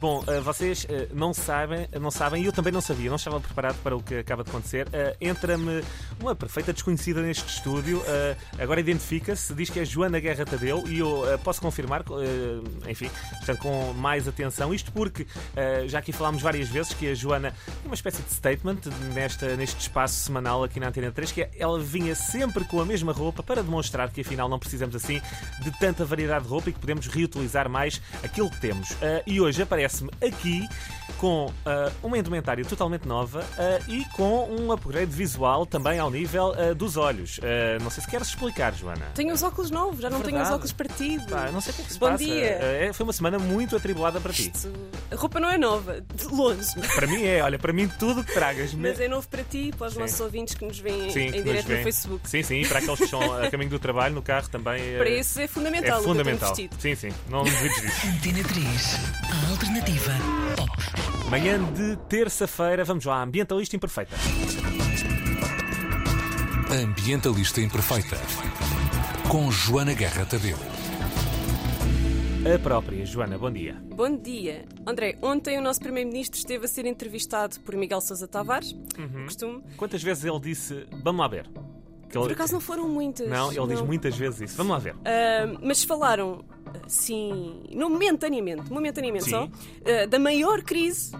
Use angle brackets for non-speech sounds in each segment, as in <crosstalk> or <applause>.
Bom, uh, vocês uh, não sabem, não sabem, e eu também não sabia, não estava preparado para o que acaba de acontecer. Uh, Entra-me uma perfeita desconhecida neste estúdio, agora identifica-se, diz que é Joana Guerra Tadeu, e eu posso confirmar, enfim, portanto, com mais atenção, isto porque já aqui falámos várias vezes que a Joana tem uma espécie de statement nesta, neste espaço semanal aqui na Antena 3, que é, ela vinha sempre com a mesma roupa para demonstrar que afinal não precisamos assim de tanta variedade de roupa e que podemos reutilizar mais aquilo que temos. e hoje aparece aparece-me aqui com uh, uma indumentária totalmente nova uh, e com um upgrade visual também ao nível uh, dos olhos. não sei se queres explicar, Joana. Tenho os óculos novos, já não Verdade. tenho os óculos partidos. Pá, não sei o que é que se Bom passa. dia. É, foi uma semana muito atribulada para ti. Isto, a roupa não é nova, de longe. Para mim é, olha, para mim tudo que tragas. Mas é novo para ti e para os sim. nossos ouvintes que nos veem sim, em direto no Facebook. Sim, sim, e para aqueles que estão a caminho do trabalho, no carro também. Para isso é fundamental. É fundamental. Sim, sim, não me duvides disso. Antena 3, a alternativa pop. Manhã de terça-feira, vamos lá, Ambientalista Imperfeita. Ambientalista Imperfeita. Com Joana Guerra Tadeu. A própria, Joana, bom dia. Bom dia. André, ontem o nosso Primeiro-Ministro esteve a ser entrevistado por Miguel Sousa Tavares, uhum. costume. Quantas vezes ele disse, vamos lá ver? Que ele... Por acaso não foram muitas. Não, ele não. diz muitas vezes isso. Vamos lá ver. Uh, mas falaram, sim, momentaneamente, momentaneamente sim. só, uh, da maior crise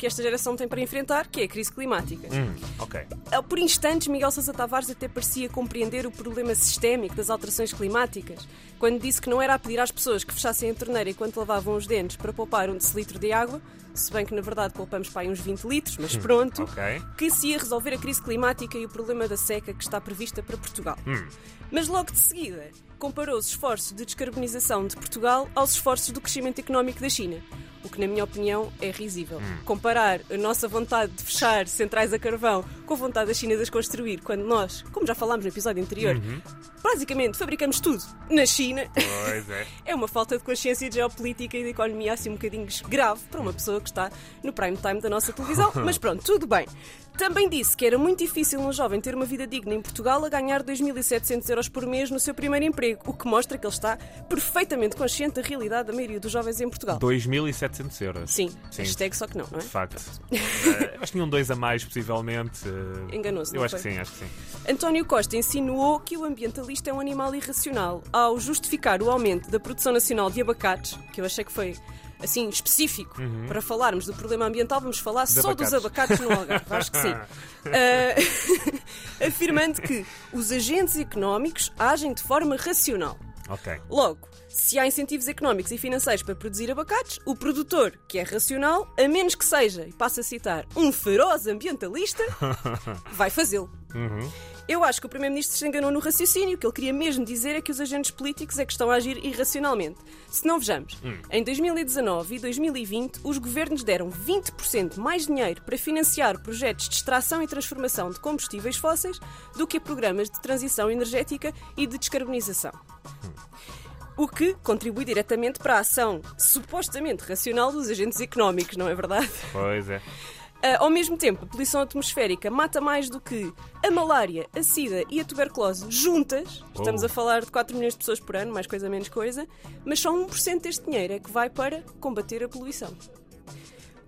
que esta geração tem para enfrentar, que é a crise climática. Hum, ok. Ah, por instantes, Miguel Sousa Tavares até parecia compreender o problema sistémico das alterações climáticas, quando disse que não era a pedir às pessoas que fechassem a torneira enquanto lavavam os dentes para poupar um decilitro de água, se bem que na verdade poupamos para aí uns 20 litros, mas hum, pronto, okay. que se ia resolver a crise climática e o problema da seca que está prevista para Portugal. Hum. Mas logo de seguida comparou os esforços de descarbonização de Portugal aos esforços do crescimento económico da China o que, na minha opinião, é risível. Hum. Comparar a nossa vontade de fechar centrais a carvão com a vontade da China de as construir, quando nós, como já falámos no episódio anterior, uhum. basicamente fabricamos tudo na China, pois é. <laughs> é uma falta de consciência de geopolítica e de economia assim um bocadinho grave para uma pessoa que está no prime time da nossa televisão. <laughs> Mas pronto, tudo bem. Também disse que era muito difícil um jovem ter uma vida digna em Portugal a ganhar 2.700 euros por mês no seu primeiro emprego, o que mostra que ele está perfeitamente consciente da realidade da maioria dos jovens em Portugal. 2.700 euros. Sim, Sim. hashtag só que não, não é? De facto. uh, <laughs> acho que tinham dois a mais, possivelmente. Uh, Enganou-se. Eu acho foi? que sim, acho que sim. António Costa insinuou que o ambientalista é um animal irracional ao justificar o aumento da produção nacional de abacates, que eu achei que foi assim específico uhum. para falarmos do problema ambiental, vamos falar de só abacates. dos abacates no Algarve. <laughs> Acho que sim. Uh, <laughs> afirmando que os agentes económicos agem de forma racional. Okay. Logo, se há incentivos económicos e financeiros para produzir abacates, o produtor, que é racional, a menos que seja, e passo a citar, um feroz ambientalista, <laughs> vai fazê-lo. Uhum. Eu acho que o Primeiro-Ministro se enganou no raciocínio. O que ele queria mesmo dizer é que os agentes políticos é que estão a agir irracionalmente. Se não vejamos, hum. em 2019 e 2020, os governos deram 20% mais dinheiro para financiar projetos de extração e transformação de combustíveis fósseis do que a programas de transição energética e de descarbonização. Hum. O que contribui diretamente para a ação supostamente racional dos agentes económicos, não é verdade? Pois é. Uh, ao mesmo tempo, a poluição atmosférica mata mais do que a malária, a sida e a tuberculose juntas. Oh. Estamos a falar de 4 milhões de pessoas por ano, mais coisa menos coisa, mas só 1% deste dinheiro é que vai para combater a poluição.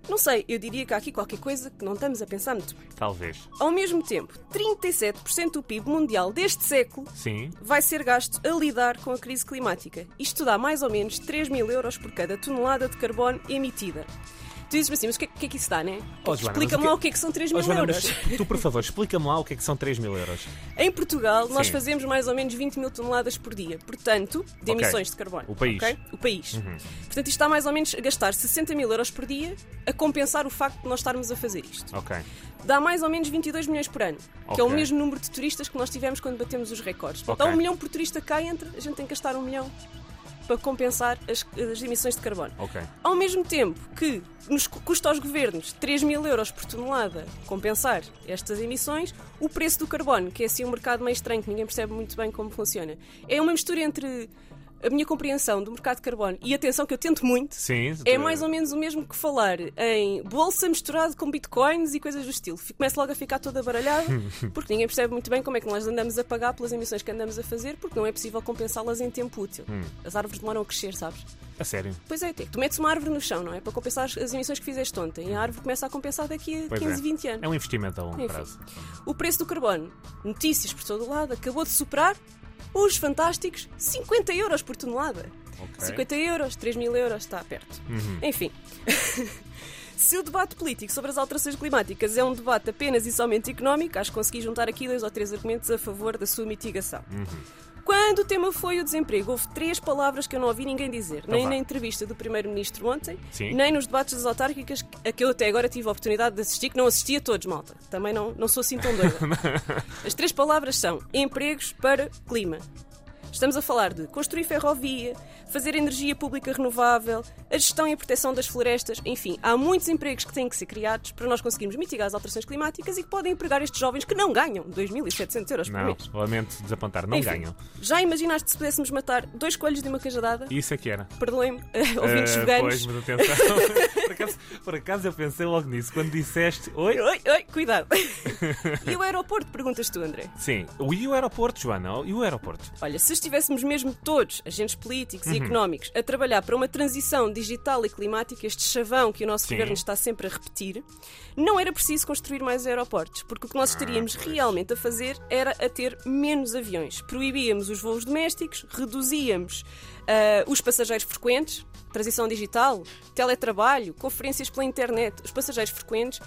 Não sei, eu diria que há aqui qualquer coisa que não estamos a pensar muito bem. Talvez. Ao mesmo tempo, 37% do PIB mundial deste século Sim. vai ser gasto a lidar com a crise climática. Isto dá mais ou menos 3 mil euros por cada tonelada de carbono emitida. Tu dizes-me assim, mas o que, é, que é que isso dá, né? Oh, explica-me lá o que é que são 3 mil oh, Joana, euros. tu, por favor, explica-me lá o que é que são 3 mil euros. Em Portugal, nós Sim. fazemos mais ou menos 20 mil toneladas por dia, portanto, de okay. emissões de carbono. O país. Okay? O país. Uhum. Portanto, isto está mais ou menos a gastar 60 mil euros por dia a compensar o facto de nós estarmos a fazer isto. Ok. Dá mais ou menos 22 milhões por ano, okay. que é o mesmo número de turistas que nós tivemos quando batemos os recordes. Portanto, há um milhão por turista cá entra, a gente tem que gastar um milhão para compensar as, as emissões de carbono. Okay. Ao mesmo tempo que nos custa aos governos 3 mil euros por tonelada compensar estas emissões, o preço do carbono, que é assim um mercado meio estranho, que ninguém percebe muito bem como funciona, é uma mistura entre a minha compreensão do mercado de carbono, e atenção que eu tento muito, Sim. é mais ou menos o mesmo que falar em bolsa misturado com bitcoins e coisas do estilo. Começo logo a ficar toda baralhada, <laughs> porque ninguém percebe muito bem como é que nós andamos a pagar pelas emissões que andamos a fazer, porque não é possível compensá-las em tempo útil. Hum. As árvores demoram a crescer, sabes? A sério. Pois é, tu metes uma árvore no chão, não é? Para compensar as- as emissões que fizeste ontem. E a árvore começa a compensar daqui a Pois 15, é. 20 anos. É um investimento a longo Enfim. prazo. O preço do carbono, notícias por todo o lado, acabou de superar os fantásticos 50 euros por tonelada. Ok. 50 euros, 3 mil euros, está perto. Uhum. Enfim. <laughs> Se o debate político sobre as alterações climáticas é um debate apenas e somente económico, acho que consegui juntar aqui dois ou três argumentos a favor da sua mitigação. Uhum. Quando o tema foi o desemprego, houve três palavras que eu não ouvi ninguém dizer, nem vá. na entrevista do Primeiro-Ministro ontem, Sim. nem nos debates das autárquicas a que eu até agora tive a oportunidade de assistir, que não assisti a todos, malta. Também não, não sou assim tão doida. <laughs> As três palavras são empregos para clima. Estamos a falar de construir ferrovia, fazer energia pública renovável, a gestão e a proteção das florestas, enfim, há muitos empregos que têm que ser criados para nós conseguirmos mitigar as alterações climáticas e que podem empregar estes jovens que não ganham 2.700 euros por Não, mês. lamento desapontar, não Enfim, ganham. Já imaginaste se pudéssemos matar dois coelhos de uma cajadada? Isso é que era. Perdoem-me, <laughs> ouvintes Ah, veganos. Pois, mas atenção. <laughs> por, acaso, por acaso eu pensei logo nisso. Quando disseste. Oi? Oi, oi, cuidado. <laughs> e o aeroporto, perguntas tu, André? Sim. E o aeroporto, Joana? E o aeroporto? Olha, se estivéssemos mesmo todos, agentes políticos Uhum. e económicos, a trabalhar para uma transição digital e climática, este chavão que o nosso Sim. governo está sempre a repetir, não era preciso construir mais aeroportos, porque o que nós Ah, estaríamos realmente a fazer era a ter menos aviões. Proibíamos os voos domésticos, reduzíamos ah, os passageiros frequentes, transição digital, teletrabalho, conferências pela internet. Os passageiros frequentes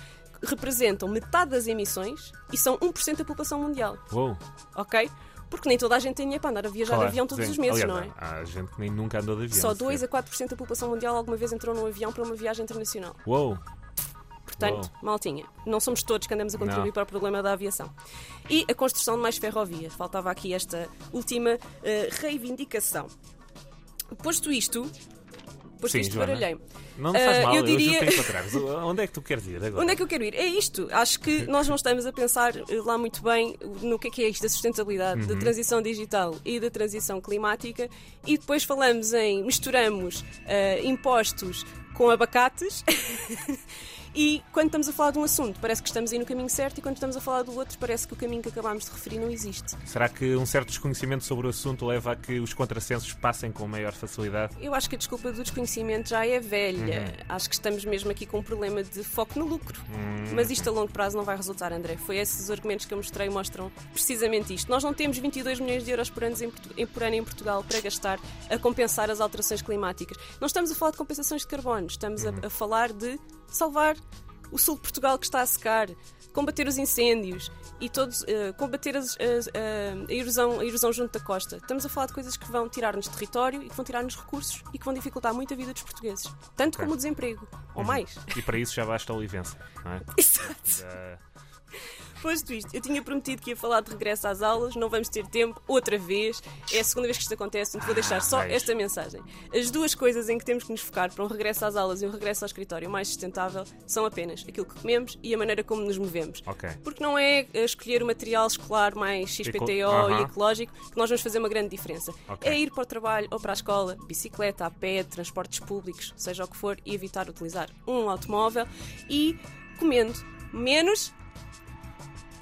representam metade das emissões e são 1% da população mundial Uou. ok? Porque nem toda a gente tem dinheiro para andar a viajar de Claro, avião todos sim. os meses, Aliás, não é? Há gente que nem nunca andou de avião. Só 2 a sequer. 4% da população mundial alguma vez entrou num avião para uma viagem internacional. Uou. Portanto, maltinha, não somos todos que andamos a contribuir Não. para o problema da aviação. E a construção de mais ferrovias. Faltava aqui esta última eh, reivindicação. Posto isto, posto Sim, isto, Joana. baralhei. Não me faz Ah, mal, eu eu, diria- jutei para. <laughs> Onde é que tu queres ir agora? Onde é que eu quero ir? É isto. Acho que <laughs> nós não estamos a pensar eh, lá muito bem no que é que é isto da sustentabilidade, Uhum. da transição digital e da transição climática e depois falamos em misturamos eh, impostos com abacates. <laughs> E quando estamos a falar de um assunto, parece que estamos aí no caminho certo, e quando estamos a falar do outro, parece que o caminho que acabámos de referir não existe. Será que um certo desconhecimento sobre o assunto leva a que os contrassensos passem com maior facilidade? Eu acho que a desculpa do desconhecimento já é velha. Uhum. Acho que estamos mesmo aqui com um problema de foco no lucro. Hum. Mas isto a longo prazo não vai resultar, André. Foi esses os argumentos que eu mostrei mostram precisamente isto. Nós não temos 22 milhões de euros por ano em- por ano em Portugal para gastar a compensar as alterações climáticas. Não estamos a falar de compensações de carbono, estamos a- Uhum. a, falar de salvar o sul de Portugal que está a secar, combater os incêndios e todos, eh, combater as- as- a, a erosão, a erosão junto da costa. Estamos a falar de coisas que vão tirar-nos território e que vão tirar-nos recursos e que vão dificultar muito a vida dos portugueses. Tanto como o desemprego, ou mais. E para isso já basta a Olivença, não é? <laughs> Exato. Já- Posto isto, eu tinha prometido que ia falar de regresso às aulas, não vamos ter tempo, outra vez. É a segunda vez que isto acontece, portanto vou deixar só esta mensagem. As duas coisas em que temos que nos focar para um regresso às aulas e um regresso ao escritório mais sustentável são apenas aquilo que comemos e a maneira como nos movemos. Ok. Porque não é eh, escolher o material escolar mais XPTO Eco- e ecológico que nós vamos fazer uma grande diferença. Ok. É ir para o trabalho ou para a escola, bicicleta, a pé, transportes públicos, seja o que for, e evitar utilizar um automóvel e comendo menos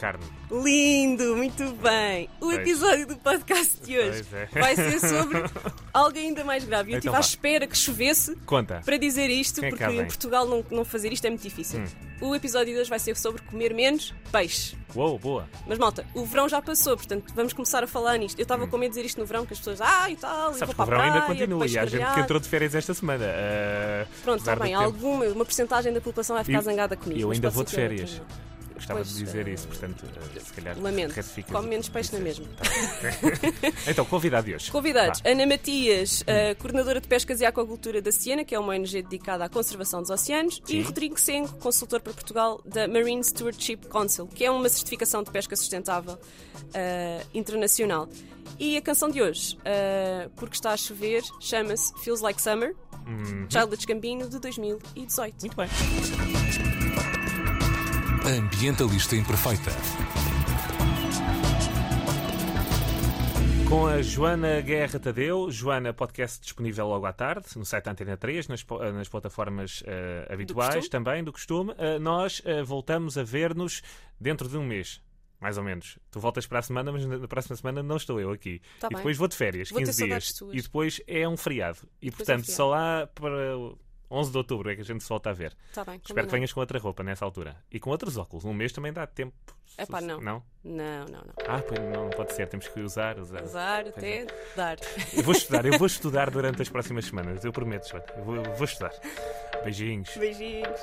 Carne. Lindo, muito bem. O Pois. episódio do podcast de hoje é. vai ser sobre <laughs> algo ainda mais grave. Eu Então estive à espera que chovesse Conta. para dizer isto, Quem é que porque em? Portugal não, não fazer isto é muito difícil. Hum. O episódio de hoje vai ser sobre comer menos peixe. Uou, boa. Mas malta, o verão já passou, portanto vamos começar a falar nisto. Eu estava com medo de dizer isto no verão, que as pessoas, ah e tal, e Hum. Sabes vou que para o a verão ainda praia, continua peixe e há gente que entrou de férias esta semana. ah, Pronto, está bem, alguma, uma porcentagem da população vai ficar E- zangada comigo. Eu ainda vou de férias. Gostava Pois, de dizer eh, isso, portanto, ah, se calhar. Lamento. Come menos peixe na mesma. <laughs> Então, convidado de hoje. Convidados, Vá. Ana Matias, a coordenadora de pescas e aquacultura da Siena, que é uma ONG dedicada à conservação dos oceanos, Sim. e Rodrigo Sengo, consultor para Portugal da Marine Stewardship Council, que é uma certificação de pesca sustentável internacional. E a canção de hoje, porque está a chover, chama-se Feels Like Summer, Uhum. Childish Gambino, de 2018. Muito bem. Ambientalista Imperfeita. Com a Joana Guerra Tadeu, Joana, podcast disponível logo à tarde, no site da Antena 3, nas, nas plataformas eh, habituais costume. também, do costume. Eh, nós eh, voltamos a ver-nos dentro de um mês. Mais ou menos. Tu voltas para a semana, mas na próxima semana não estou eu aqui. Tá e bem. depois vou de férias, Vou ter 15 saudades dias. E depois é um feriado. E Depois é um portanto, feriado. só lá para 11 de outubro é que a gente se volta a ver. Está bem, Espero que venhas com outra roupa nessa altura. E com outros óculos. Um mês também dá tempo. Epá, não. Não? Não, não, não. Ah, pois não pode ser. Temos que usar, usar. Pois até é. dar. Eu vou estudar, eu vou <laughs> estudar durante as próximas semanas, eu prometo, Joana. Eu vou, eu vou estudar. Beijinhos. Beijinhos.